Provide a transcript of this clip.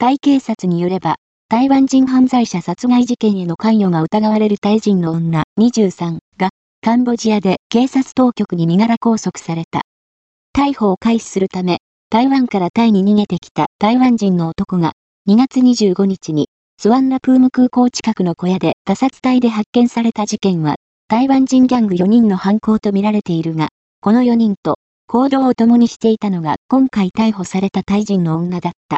タイ警察によれば、台湾人犯罪者殺害事件への関与が疑われるタイ人の女23が、カンボジアで警察当局に身柄拘束された。逮捕を開始するため、台湾からタイに逃げてきた台湾人の男が、2月25日に、スワンナプーム空港近くの小屋で他殺体で発見された事件は、台湾人ギャング4人の犯行とみられているが、この4人と行動を共にしていたのが今回逮捕されたタイ人の女だった。